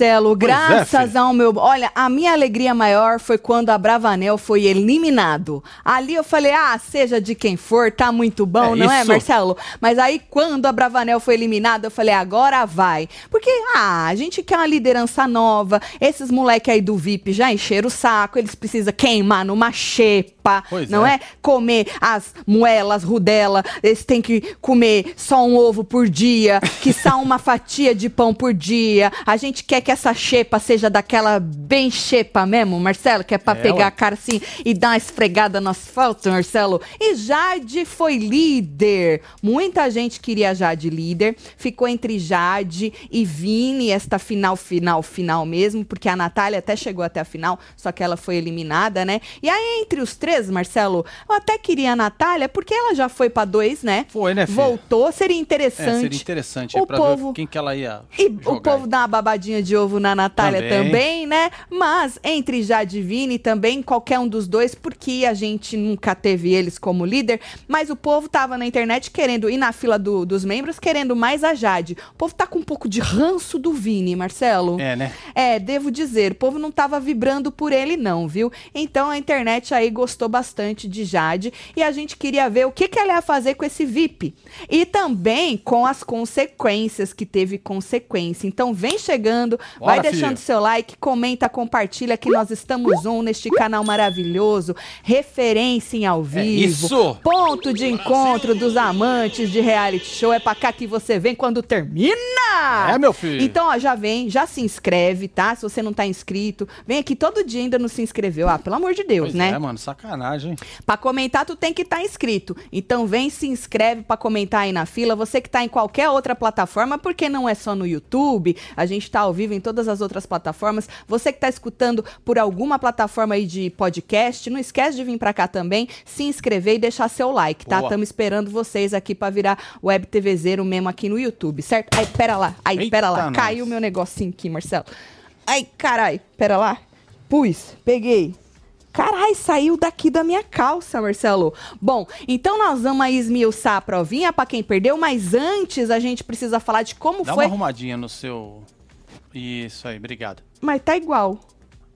Marcelo. Pois é, Graças filho. ao meu. Olha, a minha alegria maior foi quando a Bravanel foi eliminado. Ali eu falei, ah, seja de quem for, tá muito bom, É não é, isso. Marcelo? Mas aí quando a Bravanel foi eliminada, eu falei, agora vai. Porque, ah, a gente quer uma liderança nova. Esses moleque aí do VIP já encheram o saco, eles precisam queimar numa xepa, Pois não é. é? Comer as moelas, rudela, eles têm que comer só um ovo por dia, que só uma fatia de pão por dia. A gente quer que essa xepa seja daquela bem xepa mesmo, Marcelo, que é pra É, pegar ué. a cara assim e dar uma esfregada no asfalto, Marcelo. E Jade foi líder. Muita gente queria Jade líder. Ficou entre Jade e Vini esta final, final, final mesmo, porque a Natália até chegou até a final, só que ela foi eliminada, né? E aí, entre os três, Marcelo, eu até queria a Natália, porque ela já foi pra dois, né? Foi, né? Voltou, seria É, interessante. seria interessante O pra povo- ver quem que ela ia E jogar. o povo dá uma babadinha de ovo na Natália também. Também. né? Mas entre Jade e Vini também, qualquer um dos dois, porque a gente nunca teve eles como líder, mas o povo tava na internet querendo ir na fila do- dos membros, querendo mais a Jade. O povo tá com um pouco de ranço do Vini, Marcelo. É, né? É, devo dizer, o povo não tava vibrando por ele não, viu? Então a internet aí gostou bastante de Jade e a gente queria ver o que, que ela ia fazer com esse VIP. E também com as consequências, que teve consequência. Então vem chegando, vai Bora, deixando filho. seu like, comenta, compartilha que nós estamos on neste canal maravilhoso, referência em ao vivo. É isso! Ponto de encontro dos amantes de reality show. É pra cá que você vem quando termina! É, meu filho. Então, ó, já vem, já se inscreve, tá? Se você não tá inscrito, vem aqui todo dia ainda não se inscreveu. Ah, pelo amor de Deus, Pois né? é, mano, sacanagem. Pra comentar, tu tem que estar inscrito. Então vem, se inscreve pra comentar aí na fila. Você que tá em qualquer outra plataforma, porque não é só no YouTube, a gente tá ao vivo em todas as outras plataformas. Você que tá escutando por alguma plataforma aí de podcast, não esquece de vir pra cá também, se inscrever e deixar seu like, tá? Estamos esperando vocês aqui pra virar web TVzeiro mesmo aqui no YouTube, certo? Aí, pera lá, aí, Eita, pera lá. nós. Caiu meu negocinho aqui, Marcelo. Ai, carai, pera lá. Pus, peguei. Carai, saiu daqui da minha calça, Marcelo. Bom, então nós vamos aí esmiuçar a provinha pra quem perdeu, mas antes a gente precisa falar de como Dá foi. uma arrumadinha no seu... Isso aí, obrigado. Mas tá igual.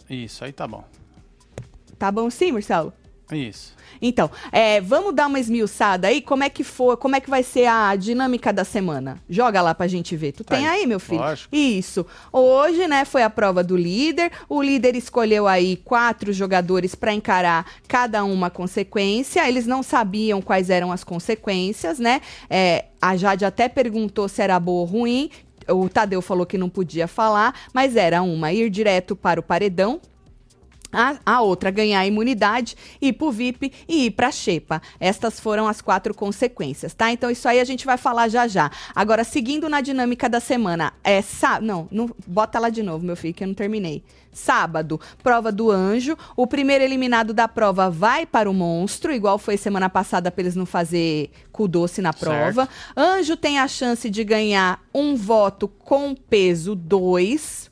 Isso aí tá bom. Tá bom sim, Marcelo? Isso. Então, é, vamos dar uma esmiuçada aí, como é que for, como é que vai ser a dinâmica da semana? Joga lá pra gente ver. Tu Tá tem aí. aí, meu filho? Lógico. Isso. Hoje, né, foi a prova do líder. O líder escolheu aí quatro jogadores pra encarar cada uma consequência. Eles não sabiam quais eram as consequências, né? É, a Jade até perguntou se era boa ou ruim. O Tadeu falou que não podia falar, mas era uma ir direto para o paredão, a, a outra ganhar a imunidade, ir pro VIP e ir pra Xepa. Estas foram as quatro consequências, tá? Então isso aí a gente vai falar já já. Agora, seguindo na dinâmica da semana, é sá... Não, não, bota lá de novo, meu filho, que eu não terminei. Sábado, prova do anjo. O primeiro eliminado da prova vai para o monstro, igual foi semana passada pra eles não fazer cu doce na prova. Anjo tem a chance de ganhar um voto com peso 2.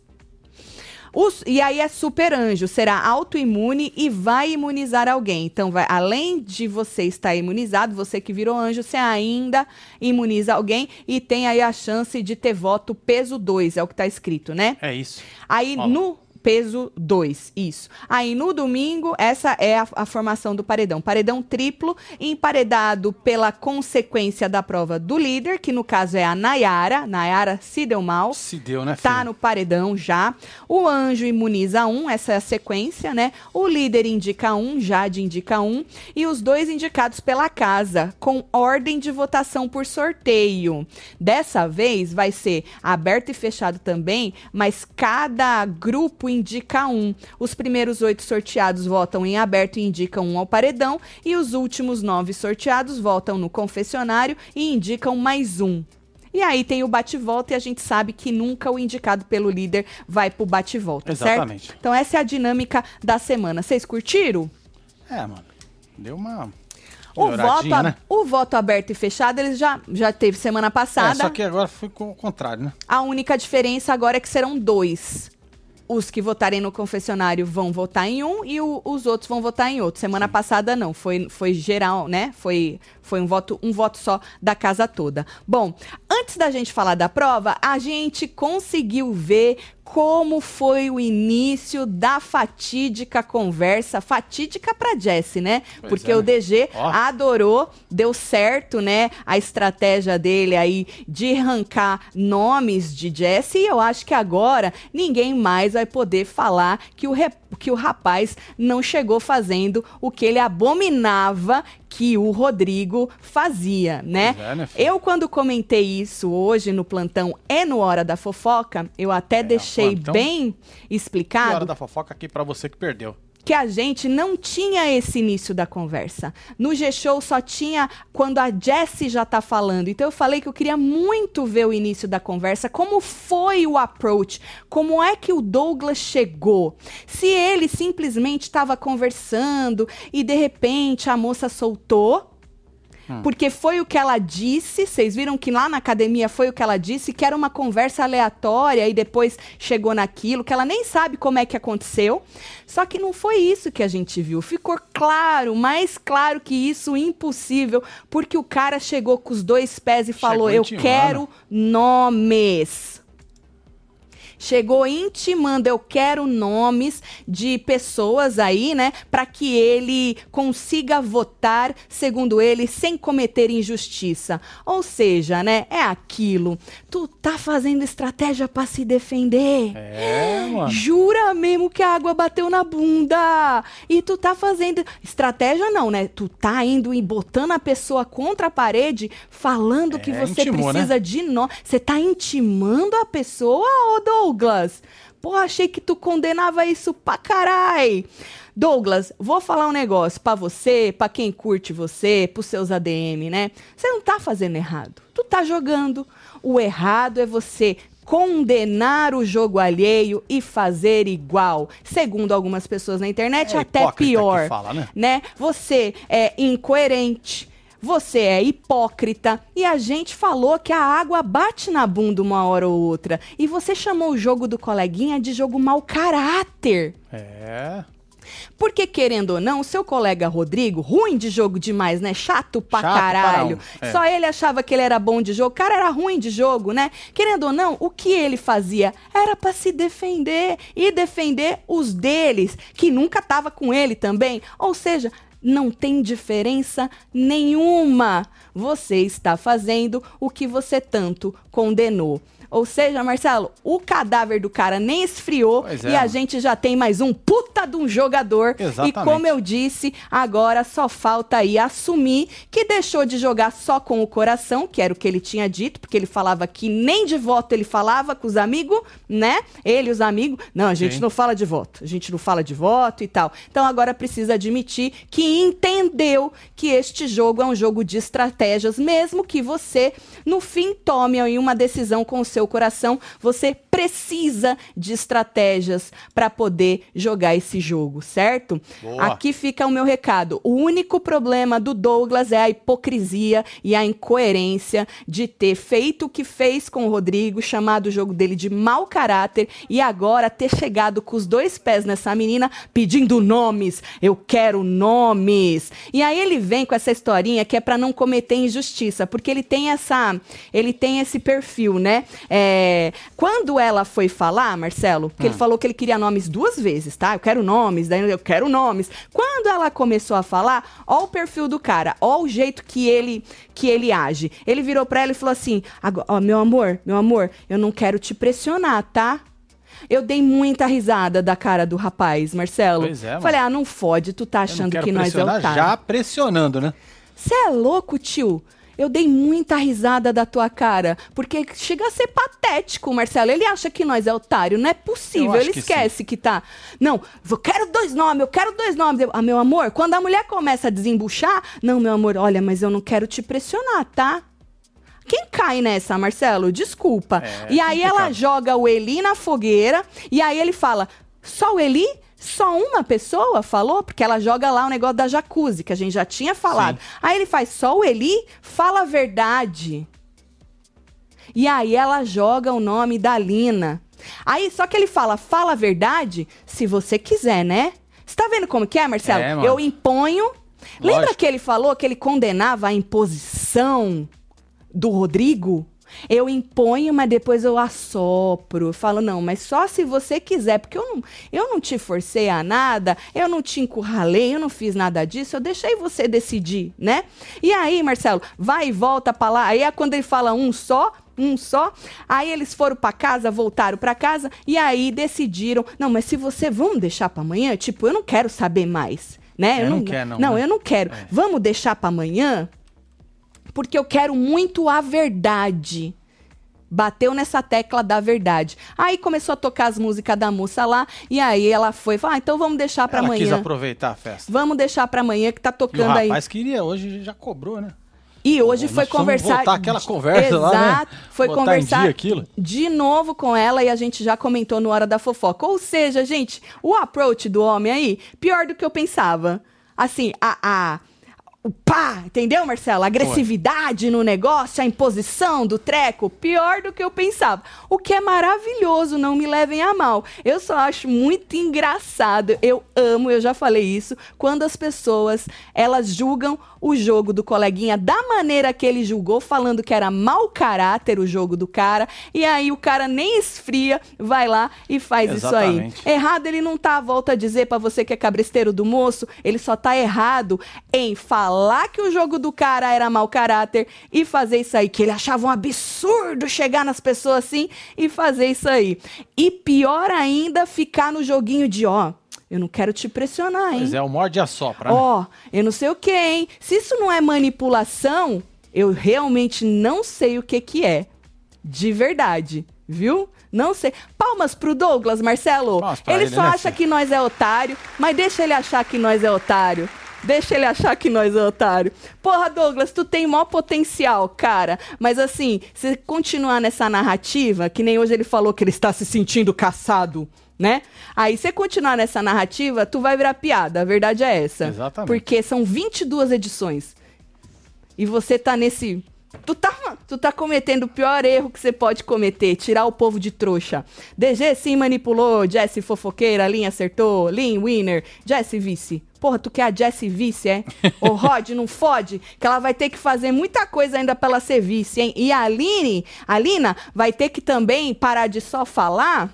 Os- e aí é super anjo, será autoimune e vai imunizar alguém. Então, vai, além de você estar imunizado, você que virou anjo, você ainda imuniza alguém e tem aí a chance de ter voto peso 2, é o que tá escrito, né? É isso. Aí no peso 2, isso. Aí no domingo, essa é a, a formação do paredão. Paredão triplo, emparedado pela consequência da prova do líder, que no caso é a Nayara. Nayara se deu mal. Se deu, né, filho? Tá no paredão já. O anjo imuniza um, essa é a sequência, né? O líder indica um, Jade indica um. E os dois indicados pela casa, com ordem de votação por sorteio. Dessa vez vai ser aberto e fechado também, mas cada grupo indica um. Os primeiros oito sorteados votam em aberto e indicam um ao paredão. E os últimos nove sorteados votam no confessionário e indicam mais um. E aí tem o bate-volta e a gente sabe que nunca o indicado pelo líder vai pro bate-volta, certo? Exatamente. Então essa é a dinâmica da semana. Vocês curtiram? É, mano. Deu uma O voto, né? o voto aberto e fechado, eles já, já teve semana É, passada. só que agora foi com o contrário, né? A única diferença agora é que serão dois. Os que votarem no confessionário vão votar em um e o, os outros vão votar em outro. Semana Sim. passada não, foi, foi geral, né? Foi, foi um voto um voto só da casa toda. Bom, antes da gente falar da prova, a gente conseguiu ver como foi o início da fatídica conversa, fatídica para Jesse, né? Pois Porque é, o DG oh. adorou, deu certo, né? A estratégia dele aí de arrancar nomes de Jesse e eu acho que agora ninguém mais vai poder falar que o, que o rapaz não chegou fazendo o que ele abominava que o Rodrigo fazia, né? É, né eu, quando comentei isso hoje no plantão e no Hora da Fofoca, eu até é, deixei plantão, bem explicado. Hora da Fofoca aqui para você que perdeu que a gente não tinha esse início da conversa. No G-Show só tinha quando a Jessie já tá falando. Então eu falei que eu queria muito ver o início da conversa, como foi o approach, como é que o Douglas chegou. Se ele simplesmente estava conversando e de repente a moça soltou Hum. Porque foi o que ela disse, vocês viram que lá na academia foi o que ela disse, que era uma conversa aleatória e depois chegou naquilo, que ela nem sabe como é que aconteceu. Só que não foi isso que a gente viu. Ficou claro, mais claro que isso, impossível, porque o cara chegou com os dois pés e falou: Eu quero nomes chegou intimando, eu quero nomes de pessoas aí, né, para que ele consiga votar, segundo ele, sem cometer injustiça. Ou seja, né, é aquilo. Tu tá fazendo estratégia para se defender. É, mano. Jura mesmo que a água bateu na bunda. E tu tá fazendo estratégia não, né? Tu tá indo e botando a pessoa contra a parede, falando é, que você intimou, né? precisa né? de nós. Você tá intimando a pessoa, ou Douglas. Pô, achei que tu condenava isso pra carai. Douglas, vou falar um negócio para você, para quem curte você, pros seus ADM, né? Você não tá fazendo errado. Tu tá jogando. O errado é você condenar o jogo alheio e fazer igual. Segundo algumas pessoas na internet, é até pior. Fala, né? né? Você é incoerente você é hipócrita e a gente falou que a água bate na bunda uma hora ou outra. E você chamou o jogo do coleguinha de jogo mau caráter. É. Porque, querendo ou não, o seu colega Rodrigo, ruim de jogo demais, né? Chato pra Chato caralho. É. Só ele achava que ele era bom de jogo. O cara era ruim de jogo, né? Querendo ou não, o que ele fazia era para se defender e defender os deles, que nunca tava com ele também. Ou seja, não tem diferença nenhuma. Você está fazendo o que você tanto condenou. Ou seja, Marcelo, o cadáver do cara nem esfriou é, e a gente já tem mais um puta de um jogador. Exatamente. E como eu disse, agora só falta aí assumir que deixou de jogar só com o coração, que era o que ele tinha dito, porque ele falava que nem de voto ele falava com os amigos, né? Ele e os amigos. Não, a gente Sim. não fala de voto. A gente não fala de voto e tal. Então agora precisa admitir que entendeu que este jogo é um jogo de estratégias, mesmo que você, no fim, tome aí uma decisão com o seu seu coração, você precisa de estratégias para poder jogar esse jogo, certo? Boa. Aqui fica o meu recado. O único problema do Douglas é a hipocrisia e a incoerência de ter feito o que fez com o Rodrigo, chamado o jogo dele de mau caráter e agora ter chegado com os dois pés nessa menina pedindo nomes. Eu quero nomes. E aí ele vem com essa historinha que é para não cometer injustiça, porque ele tem essa, ele tem esse perfil, né? É, quando ela foi falar, Marcelo, porque hum. ele falou que ele queria nomes duas vezes, tá? Eu quero nomes, daí eu quero nomes. Quando ela começou a falar, ó o perfil do cara, ó o jeito que ele que ele age. Ele virou para ela e falou assim: ó, meu amor, meu amor, eu não quero te pressionar, tá? Eu dei muita risada da cara do rapaz, Marcelo. Pois é, Falei, ah, não fode, tu tá achando que nós é o Já pressionando, né? Você é louco, tio? Eu dei muita risada da tua cara, porque chega a ser patético, Marcelo. Ele acha que nós é otário, não é possível. Ele que esquece sim. que tá. Não, eu quero dois nomes, eu quero dois nomes. ah, meu amor, quando a mulher começa a desembuchar, não, meu amor, olha, mas eu não quero te pressionar, tá? Quem cai nessa, Marcelo? Desculpa. É, e aí ela joga o Eli na fogueira, e aí ele fala: só o Eli? Só uma pessoa falou, porque ela joga lá o negócio da jacuzzi, que a gente já tinha falado. Sim. Aí ele faz só o Eli, fala a verdade. E aí ela joga o nome da Lina. Aí, só que ele fala, fala a verdade se você quiser, né? Você tá vendo como que é, Marcelo? É. Eu imponho. Lembra Lógico. que ele falou que ele condenava a imposição do Rodrigo? Eu imponho, mas depois eu assopro. Eu falo, não, mas só se você quiser, porque eu não, eu não te forcei a nada, eu não te encurralei, eu não fiz nada disso, eu deixei você decidir, né? E aí, Marcelo, vai e volta pra lá. Aí é quando ele fala um só, um só. Aí eles foram pra casa, voltaram pra casa e aí decidiram, não, mas se você vamos deixar pra amanhã, tipo, eu não quero saber mais, né? É, eu não quer, não, Não, né? eu não quero. É. Vamos deixar pra amanhã? Porque eu quero muito a verdade. Bateu nessa tecla da verdade. Aí começou a tocar as músicas da moça lá, e aí ela foi, falou, ah, então vamos deixar pra Ela quis amanhã. aproveitar a festa. Vamos deixar pra amanhã que tá E o tocando aí. rapaz queria, hoje já cobrou, né? E hoje Nós foi conversar. voltar àquela conversa lá, né? Exato, Foi Botar conversar de novo com ela e a gente já comentou no Hora da Fofoca. Ou seja, gente, o approach do homem aí, pior do que eu pensava. Assim, a. a o pá, entendeu, Marcelo? A agressividade no negócio, a imposição do treco, pior do que eu pensava. O que é maravilhoso, não me levem a mal. Eu só acho muito engraçado. Eu amo, eu já falei isso, quando as pessoas, elas julgam o jogo do coleguinha da maneira que ele julgou, falando que era mau caráter o jogo do cara, e aí o cara nem esfria, vai lá e faz isso aí. Exatamente. Errado ele não tá, volta a dizer pra você que é cabresteiro do moço, ele só tá errado em falar que o jogo do cara era mau caráter e fazer isso aí, que ele achava um absurdo chegar nas pessoas assim e fazer isso aí. E pior ainda, ficar no joguinho de, ó, eu não quero te pressionar, hein? Pois é, o morde e assopra, né? Ó, eu não sei o que, hein? Se isso não é manipulação, eu realmente não sei o que que é. De verdade, viu? Não sei. Palmas pro Douglas, Marcelo. Ele ele, só né, acha que nós é otário, mas deixa ele achar que nós é otário. Deixa ele achar que nós é otário. Porra, Douglas, tu tem maior potencial, cara. Mas assim, se continuar nessa narrativa, que nem hoje ele falou que ele está se sentindo caçado, né? Aí, se continuar nessa narrativa, tu vai virar piada. A verdade é essa. Exatamente. Porque são 22 edições. E você tá nesse. Tu tá, tu tá cometendo o pior erro que você pode cometer, tirar o povo de trouxa. DG sim manipulou, Jesse fofoqueira, Lin acertou, Lin winner, Jesse vice. Porra, tu quer a Jessie vice, é? Ô, Rod, não fode, que ela vai ter que fazer muita coisa ainda pra ela ser vice, hein? E a Aline, a Lina, vai ter que também parar de só falar,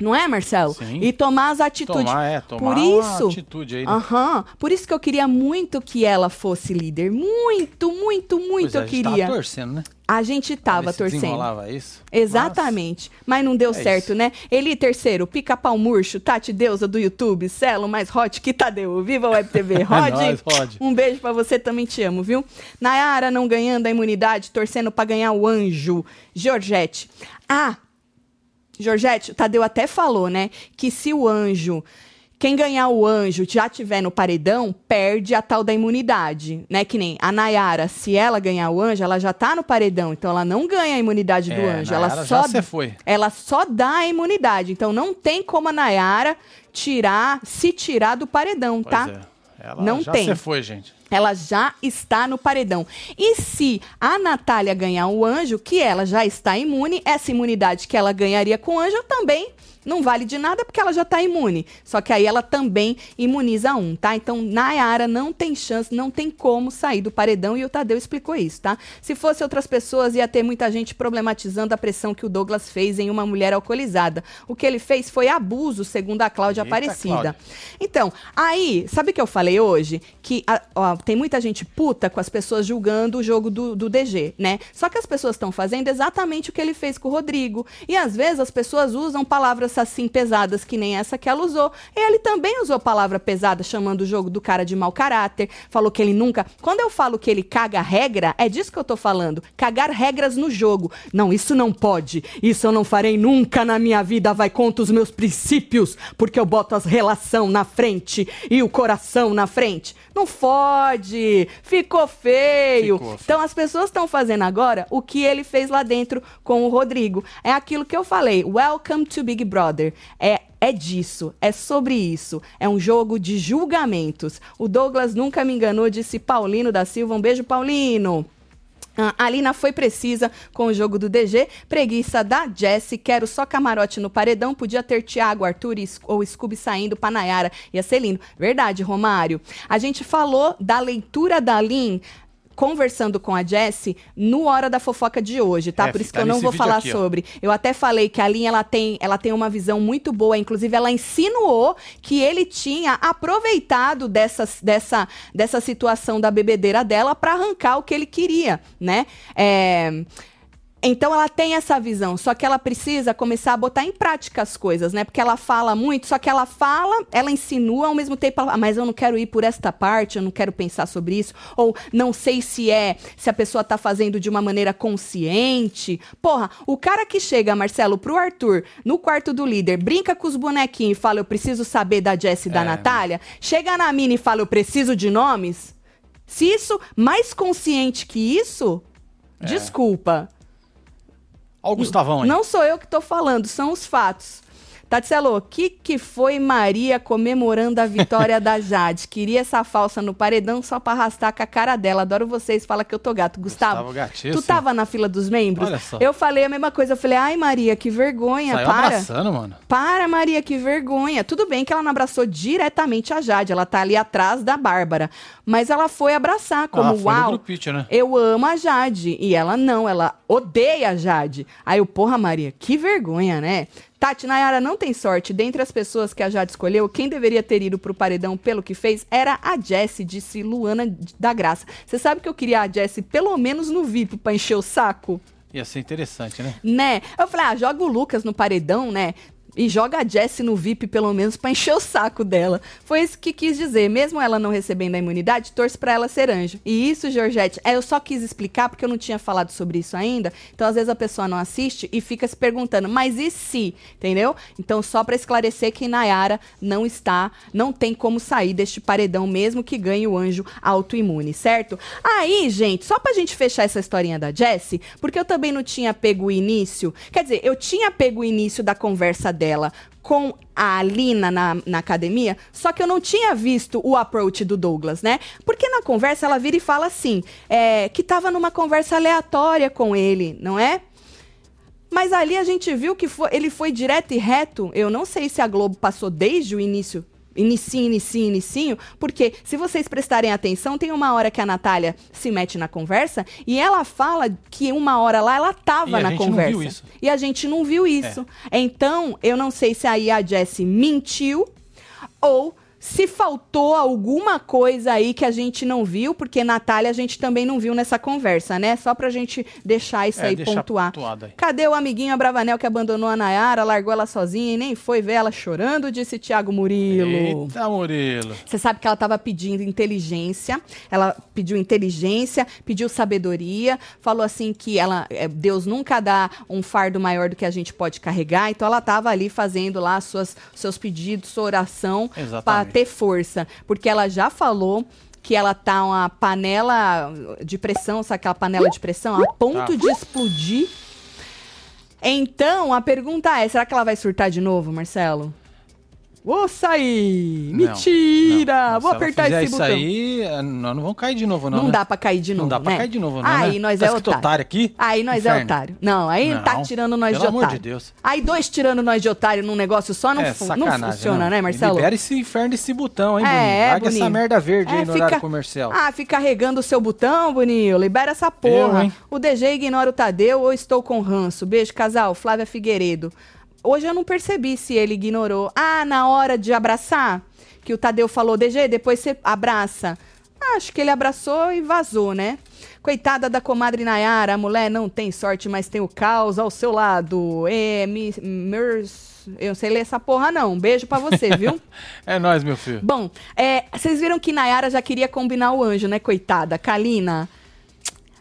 não é, Marcelo? Sim. E tomar as atitudes. Tomar, é, tomar Por uma isso, atitude aí, né? Aham. Por isso que eu queria muito que ela fosse líder. Muito, muito, muito Pois é, eu a gente queria. Tava torcendo, né? A gente tava torcendo. isso. Exatamente. Mas, não deu é certo, isso. né? Eli terceiro, pica-pau murcho, Tati Deusa do YouTube, Celo mais hot que Tadeu. Viva a Web TV. Rod, nóis, Rod. um beijo pra você, também te amo, viu? Nayara não ganhando a imunidade, torcendo pra ganhar o anjo. Georgette. Ah, Georgette, o Tadeu até falou, né? Que se o anjo. Quem ganhar o anjo já tiver no paredão, perde a tal da imunidade, né? Que nem a Nayara, se ela ganhar o anjo, ela já tá no paredão, então ela não ganha a imunidade do É, anjo, Nayara ela já só cê foi. ela só dá a imunidade. Então não tem como a Nayara tirar, se tirar do paredão, Pois tá? é. Ela Não já tem. você foi, gente. Ela já está no paredão. E se a Natália ganhar o anjo, que ela já está imune, essa imunidade que ela ganharia com o anjo também não vale de nada porque ela já está imune. Só que aí ela também imuniza um, tá? Então, Nayara não tem chance, não tem como sair do paredão e o Tadeu explicou isso, tá? Se fosse outras pessoas, ia ter muita gente problematizando a pressão que o Douglas fez em uma mulher alcoolizada. O que ele fez foi abuso, segundo a Cláudia Eita, Aparecida. Cláudia. Então, aí, sabe o que eu falei hoje? Que a- ó, tem muita gente puta com as pessoas julgando o jogo do, do DG, né? Só que as pessoas estão fazendo exatamente o que ele fez com o Rodrigo. E às vezes as pessoas usam palavras assim pesadas, que nem essa que ela usou. Ele também usou palavra pesada, chamando o jogo do cara de mau caráter. Falou que ele nunca. Quando eu falo que ele caga regra, é disso que eu tô falando. Cagar regras no jogo. Não, isso não pode. Isso eu não farei nunca na minha vida. Vai contra os meus princípios, porque eu boto as relação na frente e o coração na frente. Não fode. Ficou feio. Ficou, então as pessoas estão fazendo agora o que ele fez lá dentro com o Rodrigo. É aquilo que eu falei. Welcome to Big Brother. É é disso, é sobre isso. É um jogo de julgamentos. O Douglas nunca me enganou, disse Paulino da Silva. Um beijo, Paulino. Ah, A Alina foi precisa com o jogo do DG, preguiça da Jessie, quero só camarote no paredão, podia ter Thiago, Arthur ou Scooby saindo pra Nayara, ia ser lindo. Verdade, Romário. A gente falou da leitura da Lin conversando com a Jessie no Hora da Fofoca de hoje, tá? É, Por isso que eu não vou falar aqui, sobre. Eu até falei que a Lin, ela tem, ela tem uma visão muito boa, inclusive ela insinuou que ele tinha aproveitado dessa, dessa, dessa situação da bebedeira dela para arrancar o que ele queria, né? É, Então ela tem essa visão, só que ela precisa começar a botar em prática as coisas, né? Porque ela fala muito, só que ela fala, ela insinua, ao mesmo tempo, ela, "Ah, mas eu não quero ir por esta parte, eu não quero pensar sobre isso, ou não sei se é, se a pessoa tá fazendo de uma maneira consciente. Porra, o cara que chega, Marcelo, pro Arthur, no quarto do líder, brinca com os bonequinhos e fala, eu preciso saber da Jess e da É. Natália, chega na mina e fala, eu preciso de nomes. Se isso, mais consciente que isso, desculpa. Olha o Gustavão aí. Não sou eu que tô falando, são os fatos. Tatselo, o que, que foi Maria comemorando a vitória da Jade? Queria essa falsa no paredão só pra arrastar com a cara dela. Adoro vocês, fala que eu tô gato. Gustavo, Gustavo tu tava na fila dos membros? Olha só. Eu falei a mesma coisa. Eu falei, ai Maria, que vergonha, Saiu para. abraçando, mano. Para, Maria, que vergonha. Tudo bem que ela não abraçou diretamente a Jade, ela tá ali atrás da Bárbara. Mas ela foi abraçar, como no uau. grupite, né? Eu amo a Jade. E ela não, ela odeia a Jade. Aí eu, porra, Maria, que vergonha, né? Tati Nayara não tem sorte. Dentre as pessoas que a Jade escolheu, quem deveria ter ido pro paredão pelo que fez era a Jessie, disse Luana da Graça. Você sabe que eu queria a Jessie pelo menos no VIP pra encher o saco? Ia ser interessante, né? Né? Eu falei, ah, joga o Lucas no paredão, né? E joga a Jessie no VIP, pelo menos, pra encher o saco dela. Foi isso que quis dizer. Mesmo ela não recebendo a imunidade, torce pra ela ser anjo. E isso, Georgette, é, eu só quis explicar porque eu não tinha falado sobre isso ainda. Então, às vezes, a pessoa não assiste e fica se perguntando, mas e se? Entendeu? Então, só pra esclarecer que Nayara não está, não tem como sair deste paredão, mesmo que ganhe o anjo autoimune, certo? Aí, gente, só pra gente fechar essa historinha da Jessie, porque eu também não tinha pego o início. Quer dizer, eu tinha pego o início da conversa dela com a Alina na, na academia, só que eu não tinha visto o approach do Douglas, né? Porque na conversa ela vira e fala assim, é, que tava numa conversa aleatória com ele, não é? Mas ali a gente viu que foi- ele foi direto e reto. Eu não sei se a Globo passou desde o início. Inicinho, inicinho, inicinho, porque se vocês prestarem atenção, tem uma hora que a Natália se mete na conversa e ela fala que uma hora lá ela E tava a na conversa. E a gente não viu isso. Então, eu não sei se aí a Jessie mentiu ou se faltou alguma coisa aí que a gente não viu, porque Natália a gente também não viu nessa conversa, né? Só pra gente deixar isso É, aí deixar pontuar. aí. Cadê o amiguinho Abravanel que abandonou a Nayara, largou ela sozinha e nem foi ver ela chorando, disse Tiago Murilo. Eita, Murilo. Você sabe que ela estava pedindo inteligência, ela pediu inteligência, pediu sabedoria, falou assim que ela, é, Deus nunca dá um fardo maior do que a gente pode carregar, então ela estava ali fazendo lá suas, seus pedidos, sua oração para Exatamente. Ter força, porque ela já falou que ela tá uma panela de pressão, sabe aquela panela de pressão, a ponto Tá. de explodir. Então, a pergunta é, será que ela vai surtar de novo, Marcelo? Vou sair! Não, Mentira! não. Vou Se ela apertar esse isso botão. aí, eh, nós não vamos cair de novo, não. Não né? dá pra cair de Não novo, dá pra né? cair de novo, não. Aí né? nós tá é otário. otário aqui? Aí nós é Inferno. otário. Não, aí Não. tá tirando nós Pelo de amor otário. de Deus. Aí dois tirando nós de otário num negócio só não, é, fu- não funciona, não. né, Marcelo? Libera esse inferno desse botão, hein, É, Boninho? Larga Boninho. essa merda verde É, aí no fica- horário comercial. Ah, fica carregando o seu botão, Boninho. Libera essa porra. Eu, o DG ignora o Tadeu ou estou com ranço. Beijo, casal. Flávia Figueiredo. Hoje eu não percebi se ele ignorou. Ah, na hora de abraçar, que o Tadeu falou, DG, depois você abraça. Ah, Acho que ele abraçou e vazou, né? Coitada da comadre Nayara, a mulher não tem sorte, mas tem o caos ao seu lado. É, mers, eu não sei ler essa porra, não. Um beijo pra você, viu? É nóis, meu filho. Bom, é, vocês viram que Nayara já queria combinar o anjo, né, coitada? Kalina.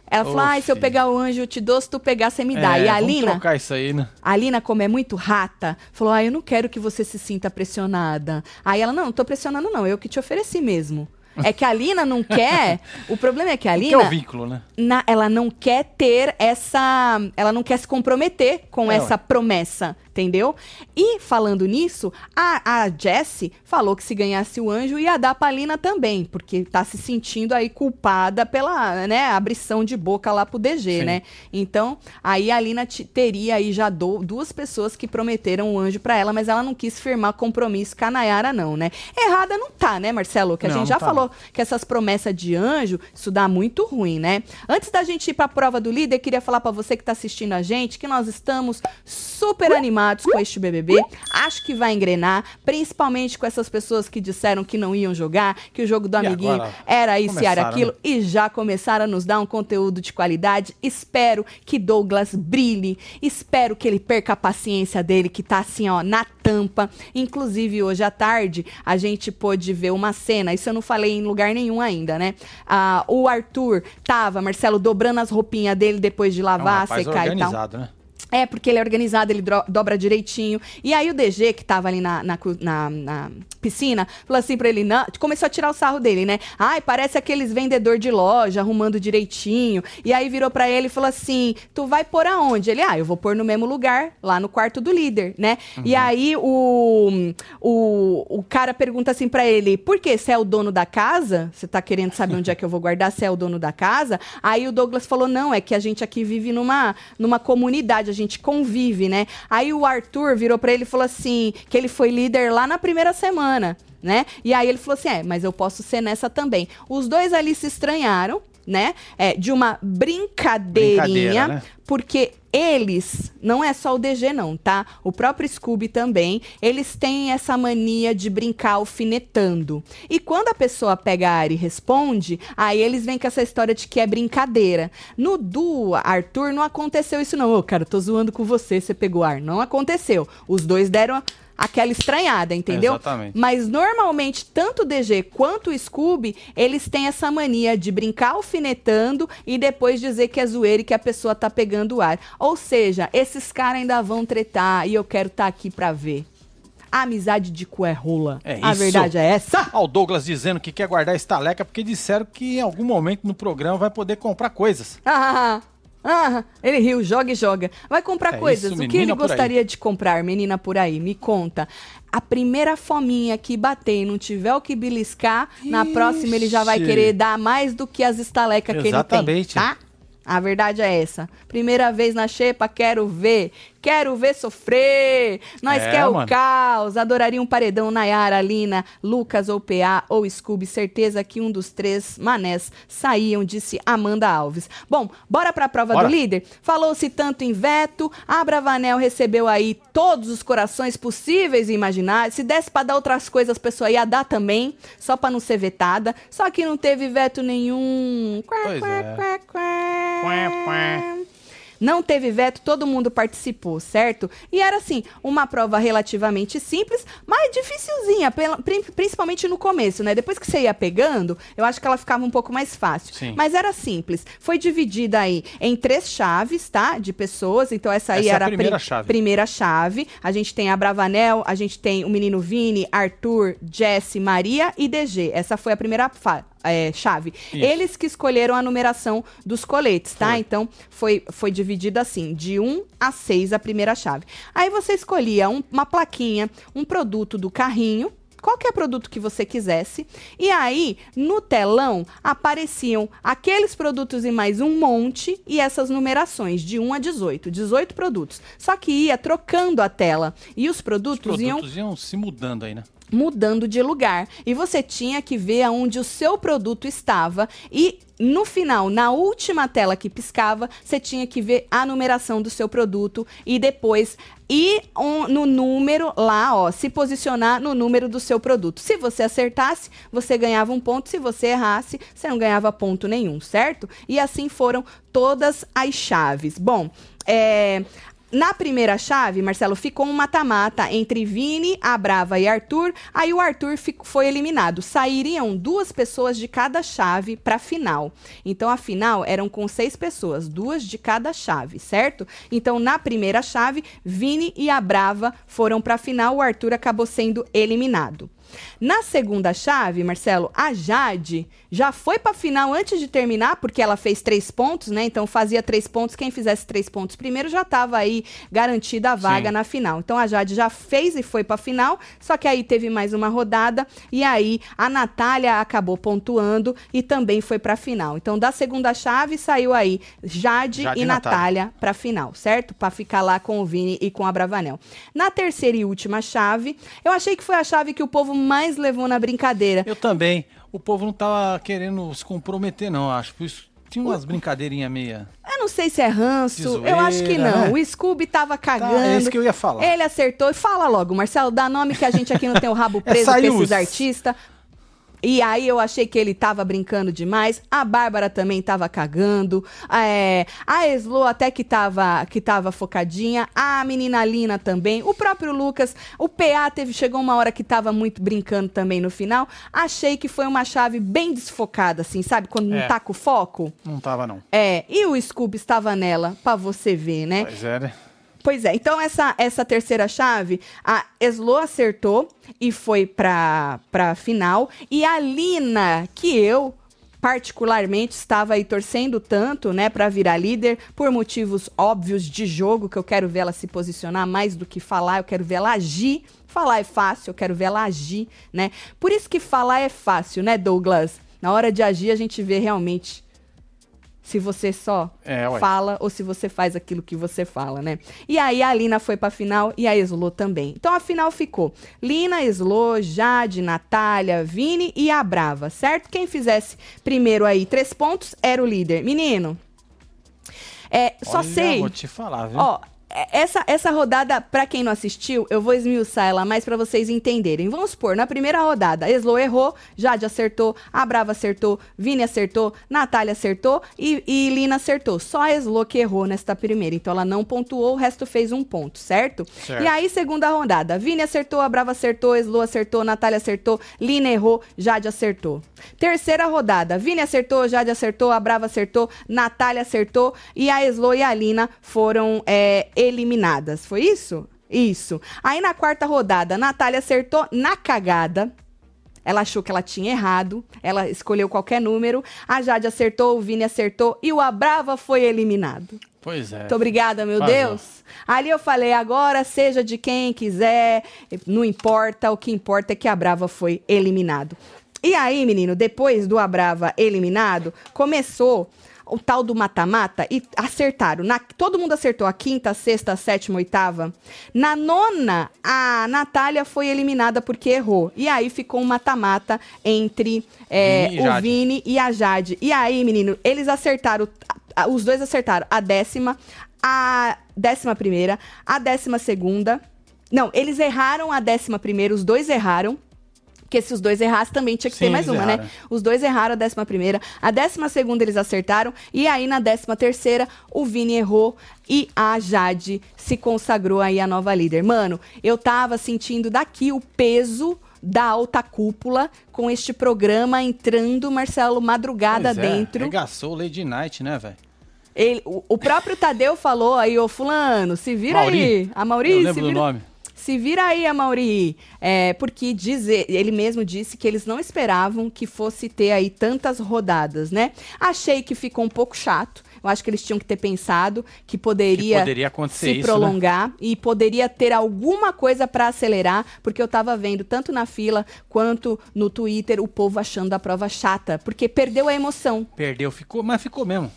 Ela Ô, falou: ai, se eu pegar o anjo, eu te dou, se tu pegar, você me dá. É, e a Alina, trocar isso aí, né? a Alina, como é muito rata, falou: ah, eu não quero que você se sinta pressionada. Aí ela: não, não tô pressionando, não, eu que te ofereci mesmo. É que a Lina não quer. o problema é que a Que é Lina. o vínculo, né? na- ela não quer ter essa. Ela não quer se comprometer com É, essa ué. promessa, entendeu? E falando nisso, a, a Jessie falou que se ganhasse o anjo ia dar pra Lina também, porque tá se sentindo aí culpada pela, né, abrição de boca lá pro DG, Sim. né? Então, aí a Lina te- teria aí já do- duas pessoas que prometeram o anjo pra ela, mas ela não quis firmar compromisso com a Nayara, não, né? Errada não tá, né, Marcelo? Que a Não, gente já tá, falou que essas promessas de anjo, isso dá muito ruim, né? Antes da gente ir pra prova do líder, queria falar pra você que tá assistindo a gente que nós estamos super animados com este BBB. Acho que vai engrenar, principalmente com essas pessoas que disseram que não iam jogar, que o jogo do amiguinho era isso e era começaram, aquilo né? e já começaram a nos dar um conteúdo de qualidade. Espero que Douglas brilhe, espero que ele perca a paciência dele, que tá assim, ó, na tampa. Inclusive, hoje à tarde, a gente pôde ver uma cena, isso eu não falei em lugar nenhum ainda, né? Ah, o Arthur tava, Marcelo, dobrando as roupinhas dele depois de É um lavar, secar e tal. né? É, porque ele é organizado, ele dobra direitinho. E aí o DG, que tava ali na, na, na- na piscina, falou assim pra ele, não, começou a tirar o sarro dele, né? Ai, parece aqueles vendedor de loja, arrumando direitinho. E aí virou pra ele e falou assim, tu vai pôr aonde? Ele, ah, eu vou pôr no mesmo lugar, lá no quarto do líder, né? E aí o, o, o cara pergunta assim pra ele, por quê? Você é o dono da casa? Você tá querendo saber onde é que eu vou guardar? Você é o dono da casa? Aí o Douglas falou, não, é que a gente aqui vive numa, numa comunidade, a gente convive, né? Aí o Arthur virou pra ele e falou assim, que ele foi líder lá na primeira semana, né? E aí ele falou assim, é, mas eu posso ser nessa também. Os dois ali se estranharam, né? É, de uma brincadeirinha, Brincadeira, né? porque eles, não é só o DG não, tá? O próprio Scooby também, eles têm essa mania de brincar alfinetando. E quando a pessoa pega a área e responde, aí eles vêm com essa história de que é brincadeira. No do Arthur não aconteceu isso não. Ô, cara, tô zoando com você, você pegou ar. Não aconteceu. Os dois deram aquela estranhada, entendeu? Exatamente. Mas normalmente, tanto o DG quanto o Scooby, eles têm essa mania de brincar alfinetando e depois dizer que é zoeira e que a pessoa tá pegando o ar. Ou seja, esses caras ainda vão tretar e eu quero estar aqui pra ver. A amizade de cu é rola. É a isso. verdade é essa? Ó, o Douglas dizendo que quer guardar estaleca porque disseram que em algum momento no programa vai poder comprar coisas. Ah, ah, ele riu, joga e joga. Vai comprar É coisas. isso, o que ele gostaria de comprar, menina por aí? Me conta. A primeira fominha que bater e não tiver o que beliscar, na próxima ele já vai Ixi. querer dar mais do que as estalecas que ele tem. Exatamente. Tá? A verdade é essa. Primeira vez na xepa, quero ver. Quero ver sofrer. Nós É, quer o mano. caos. Adoraria um paredão Nayara, Lina, Lucas ou PA ou Scooby. Certeza que um dos três manés saíam, disse Amanda Alves. Bom, bora pra prova Bora. do líder? Falou-se tanto em veto. A Bravanel recebeu aí todos os corações possíveis e imaginários. Se desse pra dar outras coisas, a pessoa ia dar também, só pra não ser vetada. Só que não teve veto nenhum. Pois quá, é. quá, quá. Quá, quá. Não teve veto, todo mundo participou, certo? E era assim, uma prova relativamente simples, mas dificilzinha, principalmente no começo, né? Depois que você ia pegando, eu acho que ela ficava um pouco mais fácil. Sim. Mas era simples. Foi dividida aí em três chaves, tá? De pessoas. Então essa aí Essa é a era primeira pri- chave. primeira chave. A gente tem a Bravanel, a gente tem o menino Vini, Arthur, Jesse, Maria e DG. Essa foi a primeira fa- é, chave. Isso. Eles que escolheram a numeração dos coletes, tá? Foi. Então foi, foi dividido assim, de 1 a 6 a primeira chave. Aí você escolhia um- uma plaquinha, um produto do carrinho. Qualquer produto que você quisesse. E aí, no telão, apareciam aqueles produtos e mais um monte e essas numerações, de 1 a 18. 18 produtos. Só que ia trocando a tela. E os Os produtos, iam produtos iam se mudando aí, né? Mudando de lugar. E você tinha que ver aonde o seu produto estava e no final, na última tela que piscava, você tinha que ver a numeração do seu produto e depois ir um- no número lá, ó, se posicionar no número do seu produto. Se você acertasse, você ganhava um ponto, se você errasse, você não ganhava ponto nenhum, certo? E assim foram todas as chaves. Bom, é, na primeira chave, Marcelo, ficou um mata-mata entre Vini, a Brava e Arthur. Aí o Arthur foi eliminado. Sairiam duas pessoas de cada chave para final. Então a final eram com seis pessoas, duas de cada chave, certo? Então na primeira chave, Vini e a Brava foram para final. O Arthur acabou sendo eliminado. Na segunda chave, Marcelo, a Jade já foi pra final antes de terminar, porque ela fez três pontos, né? Então fazia três pontos. Quem fizesse três pontos primeiro já tava aí garantida a vaga Sim. na final. Então a Jade já fez e foi pra final, só que aí teve mais uma rodada e aí a Natália acabou pontuando e também foi pra final. Então da segunda chave saiu aí Jade, Jade e Natália. Natália pra final, certo? Pra ficar lá com o Vini e com a Bravanel. Na terceira e última chave, eu achei que foi a chave que o povo mais levou na brincadeira. Eu também. O povo não tava querendo se comprometer, não, acho. Por isso tinha umas brincadeirinhas meia. Eu não sei se é ranço, De eu acho que zoeira, não. né? O Scooby tava Tá, cagando. é isso que eu ia falar. Ele acertou. E fala logo, Marcelo, dá nome que a gente aqui não tem o rabo preso com saiu esses artistas. E aí eu achei que ele tava brincando demais. A Bárbara também tava cagando. É, a Eslo até que tava, que tava focadinha. A menina Lina também. O próprio Lucas. O PA teve, chegou uma hora que tava muito brincando também no final. Achei que foi uma chave bem desfocada, assim, sabe? Quando não É. tá com foco. Não tava, não. É, e o Scooby estava nela, pra você ver, né? Pois é, né? Pois é, então essa, essa terceira chave, a Eslo acertou e foi pra, pra final. E a Lina, que eu particularmente estava aí torcendo tanto, né, pra virar líder, por motivos óbvios de jogo, que eu quero ver ela se posicionar mais do que falar, eu quero ver ela agir. Falar é fácil, eu quero ver ela agir, né? Por isso que falar é fácil, né, Douglas? Na hora de agir, a gente vê realmente se você só É, fala ou se você faz aquilo que você fala, né? E aí a Lina foi pra final e a Eslo também. Então a final ficou Lina, Eslo, Jade, Natália, Vini e a Brava, certo? Quem fizesse primeiro aí três pontos era o líder. Menino, é, só Olha, sei. Vou te falar, viu? Ó, essa, essa rodada, pra quem não assistiu, eu vou esmiuçar ela mais pra vocês entenderem. Vamos supor, na primeira rodada, Eslo errou, Jade acertou, a Brava acertou, Vini acertou, Natália acertou e, e Lina acertou. Só a Eslo que errou nesta primeira. Então ela não pontuou, o resto fez um ponto, certo? Certo. E aí, segunda rodada, Vini acertou, a Brava acertou, Eslo acertou, Natália acertou, Lina errou, Jade acertou. Terceira rodada, Vini acertou, Jade acertou, a Brava acertou, Natália acertou e a Eslo e a Lina foram é, eliminadas. Foi isso? Isso. Aí na quarta rodada, a Natália acertou na cagada. Ela achou que ela tinha errado. Ela escolheu qualquer número. A Jade acertou, o Vini acertou e o Abrava foi eliminado. Pois é. Muito obrigada, meu. Deus. Ali eu falei, agora seja de quem quiser, não importa, o que importa é que a Brava foi eliminado. E aí, menino, depois do Abrava eliminado, começou o tal do mata-mata e acertaram. Na- todo mundo acertou a quinta, a sexta, a sétima, a oitava. Na nona, a Natália foi eliminada porque errou. E aí ficou um mata-mata entre é, Vini o. Vini e a Jade. E aí, menino, eles acertaram, os dois acertaram a décima, a décima primeira, a décima segunda. Não, eles erraram a décima primeira, os dois erraram. Porque se os dois errassem, também tinha que ter Sim, mais eles uma, né? erraram. Os dois erraram a décima primeira. A décima segunda eles acertaram. E aí, na décima terceira, o Vini errou e a Jade se consagrou aí a nova líder. Mano, eu tava sentindo daqui o peso da alta cúpula com este programa entrando, Marcelo, madrugada Pois é, dentro. Arregaçou o Lady Night, né, velho? Ele, o, o próprio Tadeu falou aí, ô fulano, se vira Mauri. aí. A Mauri, Eu se lembro do vira, nome. Se vira aí, a Mauri. É, porque diz, ele mesmo disse que eles não esperavam que fosse ter aí tantas rodadas, né? Achei que ficou um pouco chato. Eu acho que eles tinham que ter pensado que poderia, Que poderia acontecer se isso, né? prolongar e poderia ter alguma coisa pra acelerar, porque eu tava vendo tanto na fila quanto no Twitter o povo achando a prova chata, porque perdeu a emoção. Perdeu, ficou, mas ficou mesmo.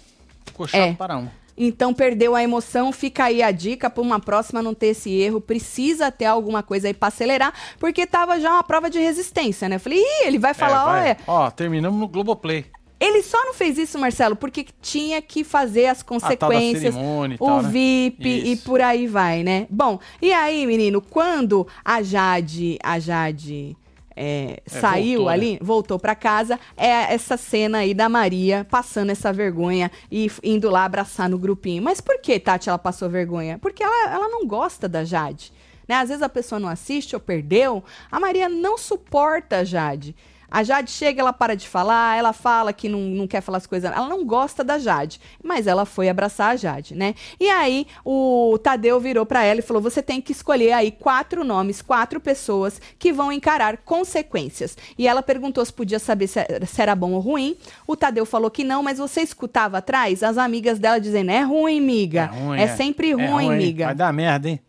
Ficou chato É. para um. Então perdeu a emoção, fica aí a dica para uma próxima não ter esse erro, precisa ter alguma coisa aí para acelerar, porque tava já uma prova de resistência, né? Eu falei, Ih, ele vai falar, É, vai. olha, Ó, terminamos no Globoplay. ele só não fez isso, Marcelo, porque tinha que fazer as tal da consequências, cerimônia e o tal, né? VIP e Isso. por aí vai, né? Bom, e aí, menino, quando a Jade, a Jade é, saiu voltou, né? ali, voltou pra casa, é essa cena aí da Maria passando essa vergonha e indo lá abraçar no grupinho. Mas por que, Tati, ela passou vergonha? Porque ela, ela não gosta da Jade. Né? Às vezes a pessoa não assiste ou perdeu. A Maria não suporta a Jade. A Jade chega, ela para de falar, ela fala que não, não quer falar as coisas. Ela não gosta da Jade, mas ela foi abraçar a Jade, né? E aí o Tadeu virou para ela e falou: você tem que escolher aí quatro nomes, quatro pessoas que vão encarar consequências. E ela perguntou se podia saber se, era bom ou ruim. O Tadeu falou que não, mas você escutava atrás as amigas dela dizendo: é ruim, miga. É, ruim, é, é. sempre ruim, é ruim, miga. Vai dar merda, hein?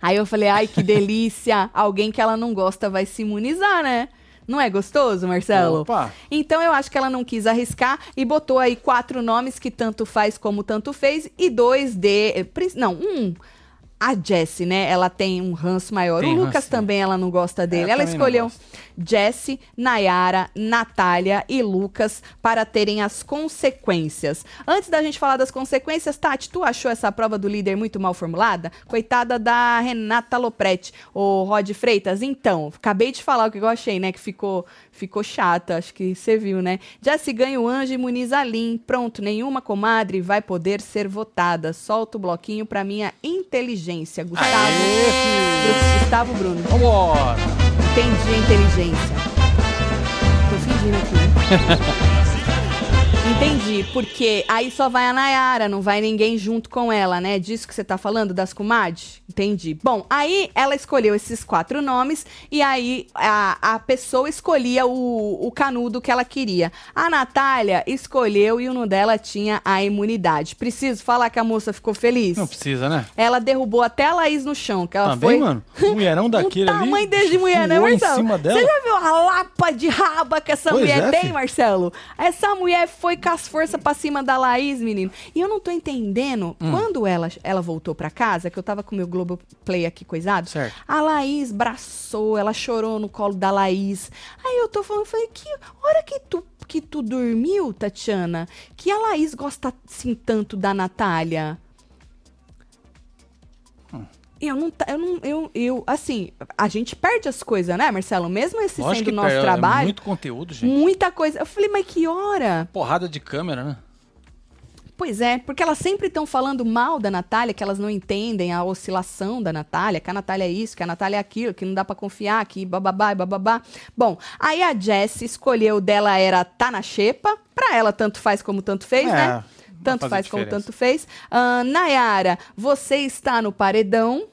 Aí eu falei, ai, que delícia. Alguém que ela não gosta vai se imunizar, né? Não é gostoso, Marcelo? Opa. Então eu acho que ela não quis arriscar e botou aí quatro nomes que tanto faz como tanto fez e dois de. Não, um a Jessie, né? Ela tem um ranço maior. Tem o Lucas ranço, também, ela não gosta dele. É, ela escolheu Jessie, Nayara, Natália e Lucas para terem as consequências. Antes da gente falar das consequências, Tati, tu achou essa prova do líder muito mal formulada? Coitada da Renata Lopretti, o Rod Freitas. Então, acabei de falar o que eu achei, né? Que ficou ficou chata, acho que você viu, né? Já se ganha o anjo, imuniza a Lin. Pronto, nenhuma comadre vai poder ser votada. Solta o bloquinho pra minha inteligência. Gustavo. Aê, Gustavo Bruno. Vambora. Entendi a inteligência. Tô fingindo aqui. Entendi, porque aí só vai a Nayara, não vai ninguém junto com ela, né? Disso que você tá falando, das comadres? Entendi. Bom, aí ela escolheu esses quatro nomes e aí a, a pessoa escolhia o, o canudo que ela queria. A Natália escolheu e o no dela tinha a imunidade. Preciso falar que a moça ficou feliz? Não precisa, né? Ela derrubou até a Laís no chão, que ela Também, foi... mano? Mulherão daquele ali. tamanho desde mulher, né, Marcelo? Você já viu a lapa de raba que essa Pois mulher é, tem, filho. Marcelo? Essa mulher foi com as forças pra cima da Laís, menino. E eu não tô entendendo, Hum. quando ela, ela voltou pra casa, que eu tava com o meu Globoplay aqui coisado, Certo. a Laís braçou, ela chorou no colo da Laís. Aí eu tô falando, falei, que hora que tu, que tu dormiu, Tatiana, que a Laís gosta assim tanto da Natália? Eu não, ta- eu não, eu, eu, assim, a gente perde as coisas, né, Marcelo? Mesmo esse Lógico sendo que o nosso perde, é trabalho, muito conteúdo, gente. muita coisa. Eu falei, mas que hora? Porrada de câmera, né? Pois é, porque elas sempre estão falando mal da Natália, que elas não entendem a oscilação da Natália, que a Natália é isso, que a Natália é aquilo, que não dá pra confiar, que bababá e bababá. Bom, aí a Jessie escolheu dela era tá na xepa, pra ela tanto faz como tanto fez, É, né? Tanto faz faz como diferença. tanto fez. Ahn, Nayara, você está no paredão.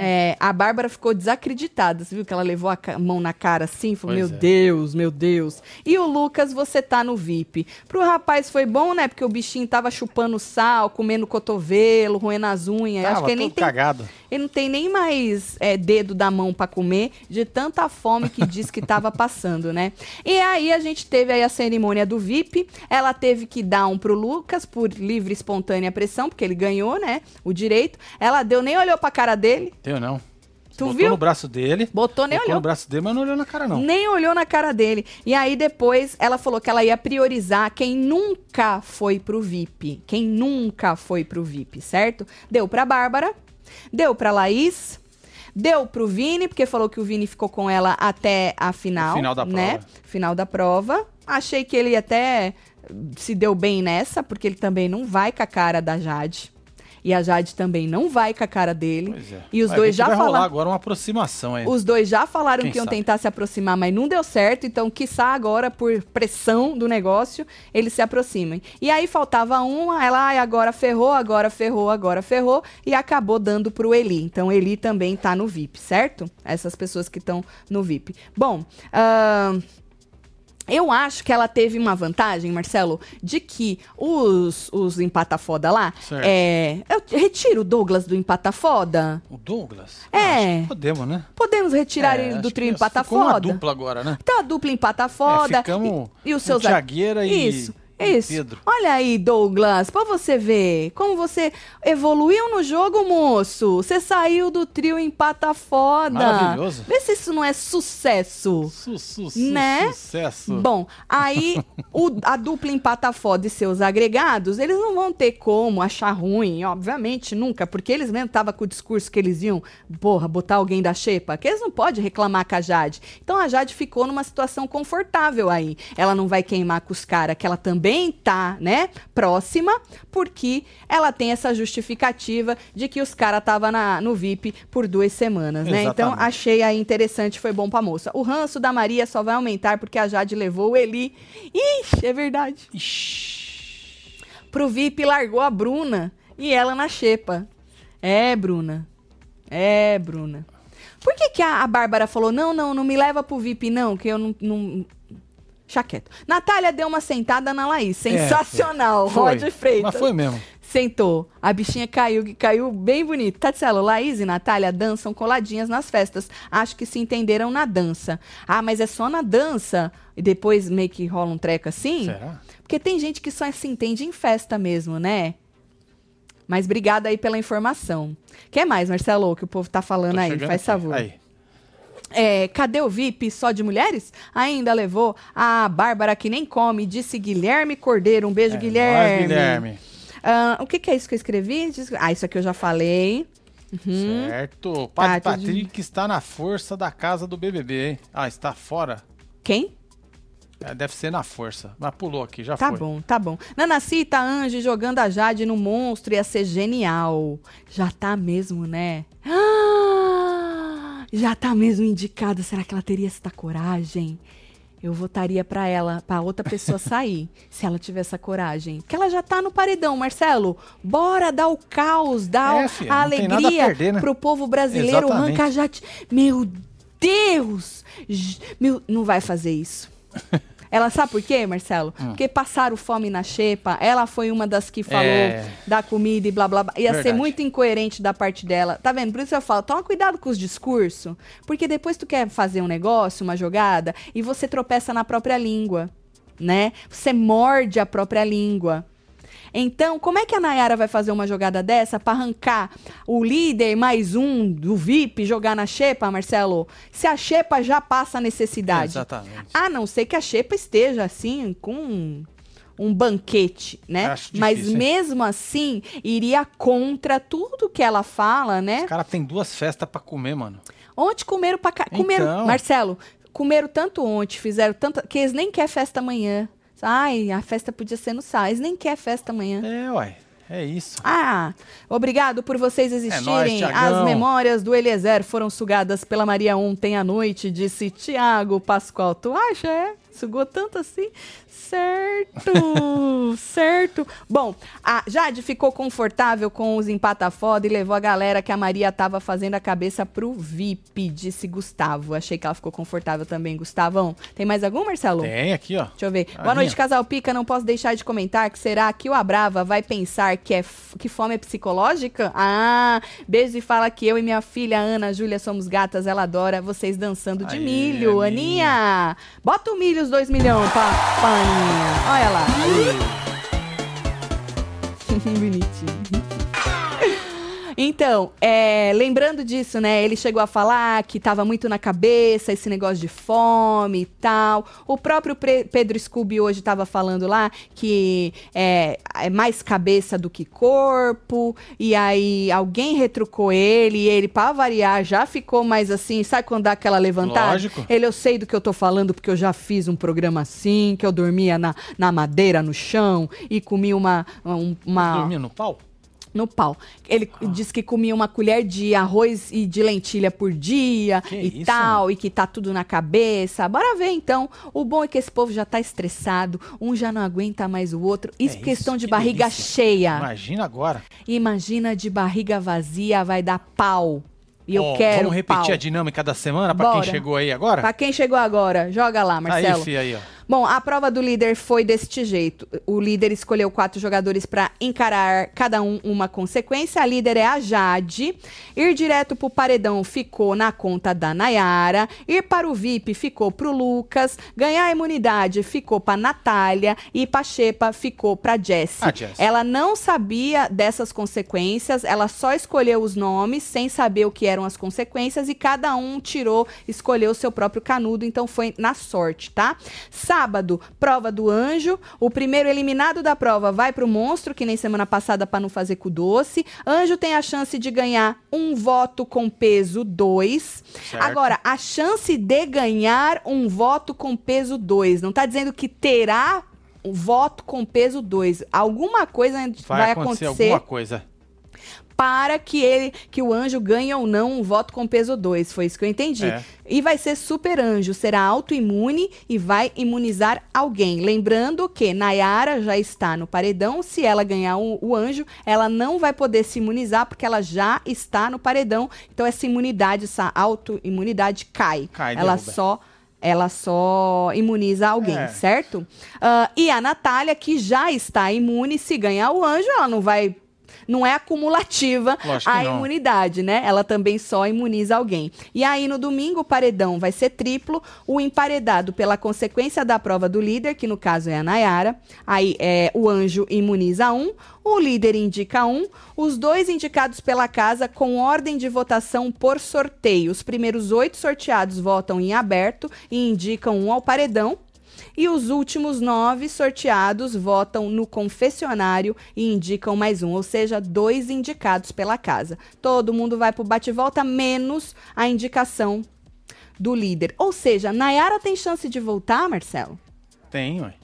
É, a Bárbara ficou desacreditada. Você viu que ela levou a mão na cara assim? Falou, Pois meu é. Deus, meu Deus. E o Lucas, você tá no VIP. Pro rapaz foi bom, né? Porque o bichinho tava chupando sal, comendo cotovelo, roendo as unhas. Acho Tava que ele nem tem, cagado. ele não tem nem mais é, dedo da mão pra comer, de tanta fome que diz que tava passando, né? E aí a gente teve aí a cerimônia do VIP. Ela teve que dar um pro Lucas por livre e espontânea pressão, porque ele ganhou, né? O direito. Ela deu, nem olhou pra cara dele. Deu não. Tu Botou viu? no braço dele. Botou, nem botou olhou. no braço dele, mas não olhou na cara, não. Nem olhou na cara dele. E aí depois ela falou que ela ia priorizar quem nunca foi pro VIP. Quem nunca foi pro VIP, certo? Deu pra Bárbara, deu pra Laís, deu pro Vini, porque falou que o Vini ficou com ela até a final. Final da né? prova. Final da prova. Achei que ele até se deu bem nessa, porque ele também não vai com a cara da Jade. E a Jade também não vai com a cara dele. Pois é. E os dois já falaram. agora uma aproximação aí. Os dois já falaram Quem que iam sabe? tentar se aproximar, mas não deu certo. Então, quiçá agora, por pressão do negócio, eles se aproximem. E aí faltava uma, ela ai, agora ferrou, agora ferrou, agora ferrou, e acabou dando pro Eli. Então, Eli também tá no VIP, certo? Essas pessoas que estão no VIP. Bom, ahn, eu acho que ela teve uma vantagem, Marcelo, de que os, os empata foda lá. Certo. É, eu retiro o Douglas do empata foda. O Douglas? É. Ah, podemos, né? Podemos retirar É, ele do trio empata ficou uma foda. dupla agora, né? Tá a dupla empata foda. É, ficamos e, e os seus Tiagueira e- Isso. E Isso. Pedro. Olha aí, Douglas, pra você ver como você evoluiu no jogo, moço. Você saiu do trio empata foda. Maravilhoso. Vê se isso não é sucesso. Su, su, su, Né? Sucesso. Bom, aí o- a dupla empata foda e seus agregados, eles não vão ter como achar ruim, obviamente, nunca, porque eles mesmo estavam com o discurso que eles iam, porra, botar alguém da xepa, que eles não podem reclamar com a Jade. Então a Jade ficou numa situação confortável aí. Ela não vai queimar com os caras que ela também também tá, né, próxima, porque ela tem essa justificativa de que os caras estavam no VIP por duas semanas, né? Então achei aí interessante, foi bom pra moça. O ranço da Maria só vai aumentar porque a Jade levou o Eli. Ixi, é verdade. Ixi. Pro VIP largou a Bruna e ela na xepa. É, Bruna. É, Bruna. Por que, que a, a Bárbara falou: não, não, não me leva pro VIP, não, que eu não. não... Deixa quieto. Natália deu uma sentada na Laís. Sensacional. Foi. Rod Freitas. Mas foi mesmo. Sentou. A bichinha caiu, que caiu bem bonito. Tatselo, Laís e Natália dançam coladinhas nas festas. Acho que se entenderam na dança. Ah, mas é só na dança? E depois meio que rola um treco assim? Será? Porque tem gente que só se entende em festa mesmo, né? Mas obrigada aí pela informação. Quer mais, Marcelo, que o povo tá falando Tô aí? Faz aqui. favor. Aí. É, cadê o VIP só de mulheres? Ainda levou a Bárbara que nem come, disse Guilherme Cordeiro. Um beijo, É, Guilherme. nós, Guilherme. Ah, o que, que é isso que eu escrevi? Ah, isso aqui eu já falei. Uhum. Certo. Padre Tá, Patrick está na força da casa do BBB, hein? Ah, está fora? Quem? É, deve ser na força. Mas pulou aqui, já Tá foi. bom, tá bom. Nanacita Ange jogando a Jade no monstro ia ser genial. Já tá mesmo, né? Ah, já tá mesmo indicada. Será que ela teria essa coragem? Eu votaria pra ela, pra outra pessoa sair, se ela tiver essa coragem. Porque ela já tá no paredão, Marcelo. Bora dar o caos, dar É, filha, a nada a alegria perder, né? pro povo brasileiro. Exatamente. Arranca a Jade. Meu Deus! Meu, não vai fazer isso. Ela sabe por quê, Marcelo? Hum. Porque passaram fome na xepa. Ela foi uma das que falou É. da comida e blá blá blá. Ia ser Verdade. muito incoerente da parte dela. Tá vendo? Por isso eu falo, toma cuidado com os discursos. Porque depois tu quer fazer um negócio, uma jogada, e você tropeça na própria língua, né? Você morde a própria língua. Então, como é que a Nayara vai fazer uma jogada dessa pra arrancar o líder mais um do VIP jogar na xepa, Marcelo? Se a xepa já passa a necessidade. Exatamente. A não ser que a xepa esteja assim com um banquete, né? Acho Mas difícil, hein? mesmo assim, iria contra tudo que ela fala, né? Os caras têm duas festas pra comer, mano. Ontem comeram pra. Comeram, Então. Marcelo, comeram tanto ontem, fizeram tanta. que eles nem querem festa amanhã. Ai, a festa podia ser no. Eles nem querem festa amanhã. É, uai. É isso. Ah, obrigado por vocês existirem. nóis, Thiagão. As memórias do Eliezer foram sugadas pela Maria ontem à noite, disse Tiago Pascoal. Tu acha, é? Sugou tanto assim? Certo, certo. Bom, a Jade ficou confortável com os empatafoda e levou a galera que a Maria tava fazendo a cabeça pro VIP, disse Gustavo. Achei que ela ficou confortável também, Gustavão. Tem mais algum, Marcelo? Tem aqui, ó. Deixa eu ver. A Boa noite, minha. Casal Pica. Não posso deixar de comentar que será que o Abrava vai pensar que, é que fome é psicológica? Ah, beijo e fala que eu e minha filha Ana Júlia somos gatas. Ela adora vocês dançando de Aê, milho. Aninha. Aninha, bota o milho os dois milhões pra, pra Aninha. Olha lá. Bonitinho. Então, é, lembrando disso, né? Ele chegou a falar que tava muito na cabeça esse negócio de fome e tal. O próprio Pedro Scooby hoje tava falando lá que é, é mais cabeça do que corpo. E aí alguém retrucou ele e ele, pra variar, já ficou mais assim. Sabe quando dá aquela levantada? Lógico. Ele, eu sei do que eu tô falando porque eu já fiz um programa assim, que eu dormia na, na madeira, no chão e comi uma. um- uma Dormia no pau? No pau. Ele disse que comia uma colher de arroz e de lentilha por dia Que e isso, tal, e que tá tudo na cabeça. Bora ver então. O bom é que esse povo já tá estressado, um já não aguenta mais o outro. Isso É questão isso, de que barriga delícia. cheia. Imagina agora. Imagina de barriga vazia, vai dar pau. E eu Ó, quero Vamos repetir pau. a dinâmica da semana pra Bora. quem chegou aí agora? Pra quem chegou agora, joga lá, Marcelo. Aí, fi, aí, ó. Bom, a prova do líder foi deste jeito. O líder escolheu quatro jogadores para encarar cada um uma consequência. A líder é a Jade. Ir direto pro paredão ficou na conta da Nayara. Ir para o VIP ficou pro Lucas. Ganhar a imunidade ficou pra Natália. E Xepa ficou pra Jessie. Ah, Jessie. Ela não sabia dessas consequências. Ela só escolheu os nomes sem saber o que eram as consequências. E cada um tirou, escolheu o seu próprio canudo. Então foi na sorte, tá? Sábado, prova do anjo. O primeiro eliminado da prova vai pro monstro, que nem semana passada para não fazer com doce. Anjo tem a chance de ganhar um voto com peso 2. Certo. Agora, a chance de ganhar um voto com peso 2. Não tá dizendo que terá um voto com peso 2. Alguma coisa vai, vai acontecer, acontecer alguma coisa para que ele, que o anjo ganhe ou não um voto com peso 2. Foi isso que eu entendi. É. E vai ser super anjo, será autoimune e vai imunizar alguém. Lembrando que Nayara já está no paredão. Se ela ganhar o, o anjo, ela não vai poder se imunizar porque ela já está no paredão. Então essa imunidade, essa autoimunidade cai. cai ela derruba. só ela só imuniza alguém, é. certo? Uh, e a Natália, que já está imune, se ganhar o anjo, ela não vai não é acumulativa a imunidade, né? Ela também só imuniza alguém. E aí, no domingo, o paredão vai ser triplo, o emparedado pela consequência da prova do líder, que no caso é a Nayara. Aí é, o anjo imuniza um, o líder indica um, os dois indicados pela casa com ordem de votação por sorteio. Os primeiros oito sorteados votam em aberto e indicam um ao paredão. E os últimos nove sorteados votam no confessionário e indicam mais um, ou seja, dois indicados pela casa. Todo mundo vai pro bate-volta, menos a indicação do líder. Ou seja, Nayara tem chance de voltar, Marcelo? Tem, ué.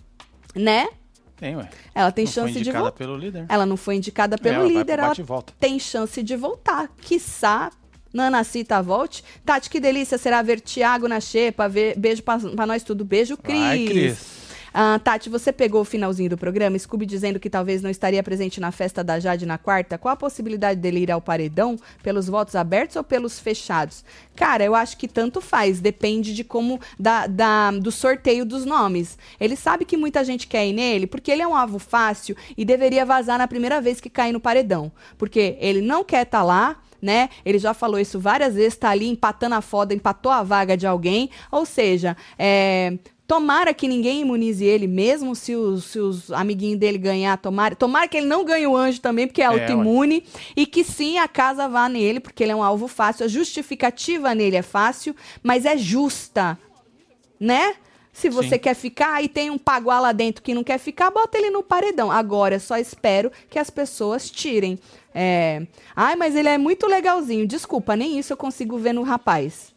Né? Tem, ué. Ela tem não chance de voltar. pelo líder. Ela não foi indicada pelo ela líder, ela tem chance de voltar. Quiçá Nana Cita volte. Tati, que delícia será ver Tiago na xepa. Beijo pra, pra nós tudo. Beijo, Cris. Ai, Cris. Ah, Tati, você pegou o finalzinho do programa, Scooby dizendo que talvez não estaria presente na festa da Jade na quarta. Qual a possibilidade dele ir ao paredão? Pelos votos abertos ou pelos fechados? Cara, eu acho que tanto faz, depende de como. Da, da, do sorteio dos nomes. Ele sabe que muita gente quer ir nele, porque ele é um alvo fácil e deveria vazar na primeira vez que cair no paredão. Porque ele não quer estar tá lá né? Ele já falou isso várias vezes, tá ali empatando a foda, empatou a vaga de alguém. Ou seja, é, Tomara que ninguém imunize ele, mesmo se os, se os amiguinhos dele ganhar, tomara, tomara que ele não ganhe o anjo também, porque é, é autoimune, e que sim a casa vá nele, porque ele é um alvo fácil. A justificativa nele é fácil, mas é justa, né? Se você sim. quer ficar e tem um paguá lá dentro que não quer ficar, bota ele no paredão. Agora, só espero que as pessoas tirem. É... Ai, mas ele é muito legalzinho. Desculpa, nem isso eu consigo ver no rapaz.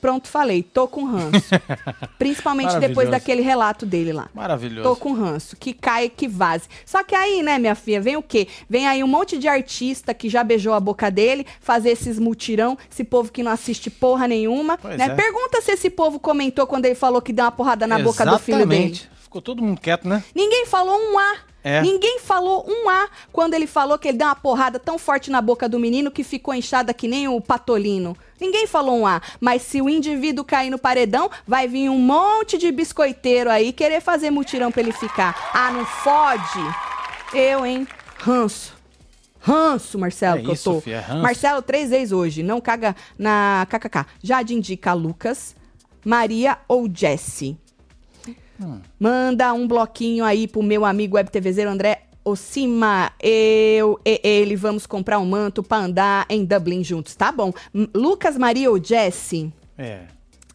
Pronto, falei, tô com ranço. Principalmente depois daquele relato dele lá. Maravilhoso. Tô com ranço. Que cai, que vaze. Só que aí, né, minha filha, vem o quê? Vem aí um monte de artista que já beijou a boca dele, fazer esses mutirão, esse povo que não assiste porra nenhuma. né? É. Pergunta se esse povo comentou quando ele falou que deu uma porrada na Exatamente. boca do filho dele. Ficou todo mundo quieto, né? Ninguém falou um A. É. Ninguém falou um A quando ele falou que ele deu uma porrada tão forte na boca do menino que ficou inchada que nem o patolino. Ninguém falou um A. Mas se o indivíduo cair no paredão, vai vir um monte de biscoiteiro aí querer fazer mutirão pra ele ficar. Ah, não fode? Eu, hein? Ranço. Ranço, Marcelo, é que isso, eu tô. Fia, é Marcelo, três vezes hoje. Não caga na KKK. Jade indica Lucas, Maria ou Jesse. Hum. Manda um bloquinho aí pro meu amigo web TVzeiro André Ocima, eu e ele vamos comprar um manto para andar em Dublin juntos, tá bom? Lucas, Maria ou Jesse? É.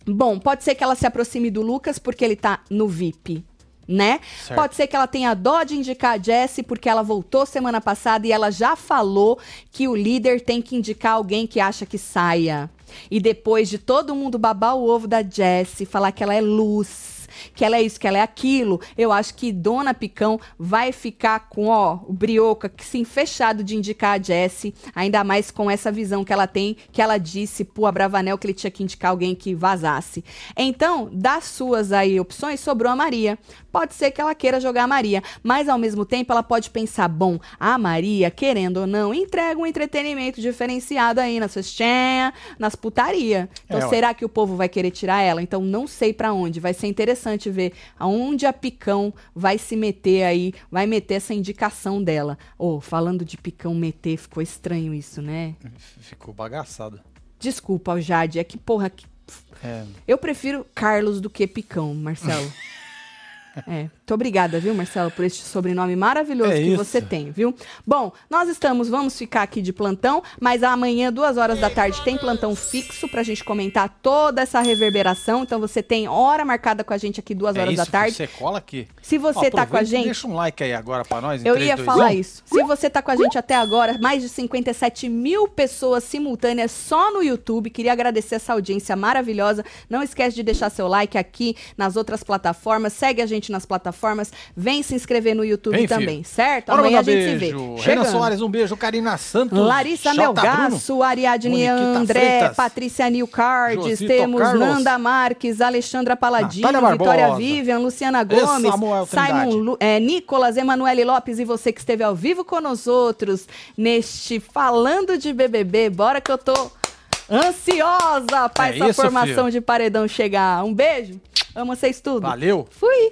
Bom, pode ser que ela se aproxime do Lucas porque ele tá no VIP, né? Certo. Pode ser que ela tenha dó de indicar a Jessie porque ela voltou semana passada e ela já falou que o líder tem que indicar alguém que acha que saia. E depois de todo mundo babar o ovo da Jessie, falar que ela é luz, que ela é isso, que ela é aquilo, eu acho que Dona Picão vai ficar com, ó, o brioca que sim fechado de indicar a Jessie, ainda mais com essa visão que ela tem, que ela disse pro Abravanel que ele tinha que indicar alguém que vazasse. Então, das suas aí opções, sobrou a Maria. Pode ser que ela queira jogar a Maria, mas ao mesmo tempo ela pode pensar, bom, a Maria, querendo ou não, entrega um entretenimento diferenciado aí nas festinhas, nas putaria. Então, é, será que o povo vai querer tirar ela? Então, não sei para onde. Vai ser interessante interessante ver aonde a Picão vai se meter aí, vai meter essa indicação dela. Oh, falando de Picão meter, ficou estranho isso, né? Ficou bagaçado. Desculpa, Jade, é que porra. Que... É. Eu prefiro Carlos do que Picão, Marcelo. É. Muito obrigada, viu, Marcelo, por este sobrenome maravilhoso é que isso. você tem, viu? Bom, nós estamos, vamos ficar aqui de plantão, mas amanhã, duas horas da tarde, tem plantão fixo pra gente comentar toda essa reverberação. Então você tem hora marcada com a gente aqui, duas é horas isso, da tarde. Você cola aqui. Se você Ó, tá com a gente. Deixa um like aí agora pra nós. Eu 3, ia 2, falar 1. isso. Se você tá com a gente até agora, mais de 57 mil pessoas simultâneas só no YouTube. Queria agradecer essa audiência maravilhosa. Não esquece de deixar seu like aqui nas outras plataformas. Segue a gente gente nas plataformas. Vem se inscrever no YouTube Vem, também, certo? Bora Amanhã a gente se beijo. vê. Renan Chegando. Soares, um beijo. Karina Santos. Larissa Melgaço, Ariadne André, Freitas, Patrícia Nilcardes, temos Carlos, Nanda Marques, Alexandra Paladino, Vitória Vivian, Luciana Gomes. Simon é, Nicolas, Emanuele Lopes e você que esteve ao vivo nós outros neste Falando de BBB. Bora que eu tô ansiosa para É essa isso, formação filho. de paredão chegar. Um beijo, amo vocês tudo. Valeu. Fui.